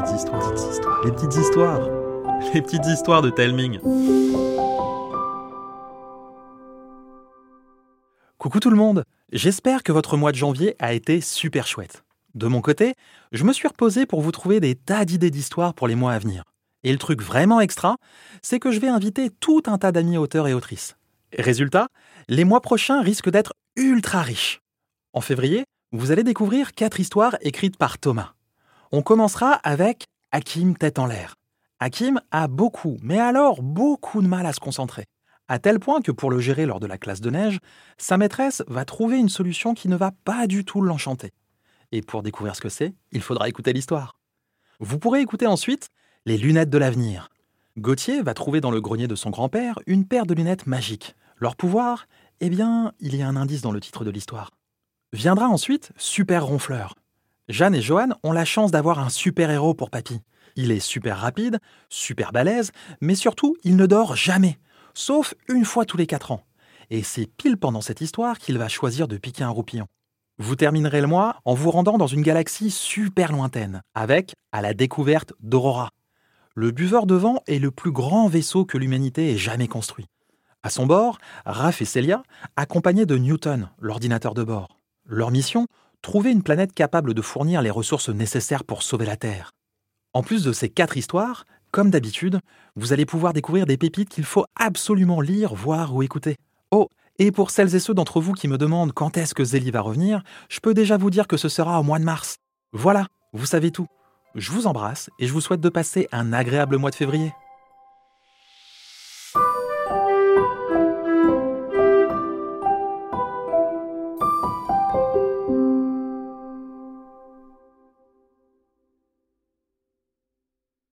petites histoires, les petites histoires, les petites histoires de Telming. Coucou tout le monde, j'espère que votre mois de janvier a été super chouette. De mon côté, je me suis reposé pour vous trouver des tas d'idées d'histoires pour les mois à venir. Et le truc vraiment extra, c'est que je vais inviter tout un tas d'amis auteurs et autrices. Résultat, les mois prochains risquent d'être ultra riches. En février, vous allez découvrir quatre histoires écrites par Thomas. On commencera avec Hakim tête en l'air. Hakim a beaucoup, mais alors beaucoup de mal à se concentrer. À tel point que pour le gérer lors de la classe de neige, sa maîtresse va trouver une solution qui ne va pas du tout l'enchanter. Et pour découvrir ce que c'est, il faudra écouter l'histoire. Vous pourrez écouter ensuite Les lunettes de l'avenir. Gauthier va trouver dans le grenier de son grand-père une paire de lunettes magiques. Leur pouvoir Eh bien, il y a un indice dans le titre de l'histoire. Viendra ensuite Super Ronfleur. Jeanne et Johan ont la chance d'avoir un super-héros pour papy. Il est super rapide, super balèze, mais surtout, il ne dort jamais, sauf une fois tous les quatre ans. Et c'est pile pendant cette histoire qu'il va choisir de piquer un roupillon. Vous terminerez le mois en vous rendant dans une galaxie super lointaine, avec à la découverte d'Aurora. Le buveur de vent est le plus grand vaisseau que l'humanité ait jamais construit. À son bord, Raph et Celia, accompagnés de Newton, l'ordinateur de bord. Leur mission Trouver une planète capable de fournir les ressources nécessaires pour sauver la Terre. En plus de ces quatre histoires, comme d'habitude, vous allez pouvoir découvrir des pépites qu'il faut absolument lire, voir ou écouter. Oh, et pour celles et ceux d'entre vous qui me demandent quand est-ce que Zélie va revenir, je peux déjà vous dire que ce sera au mois de mars. Voilà, vous savez tout. Je vous embrasse et je vous souhaite de passer un agréable mois de février.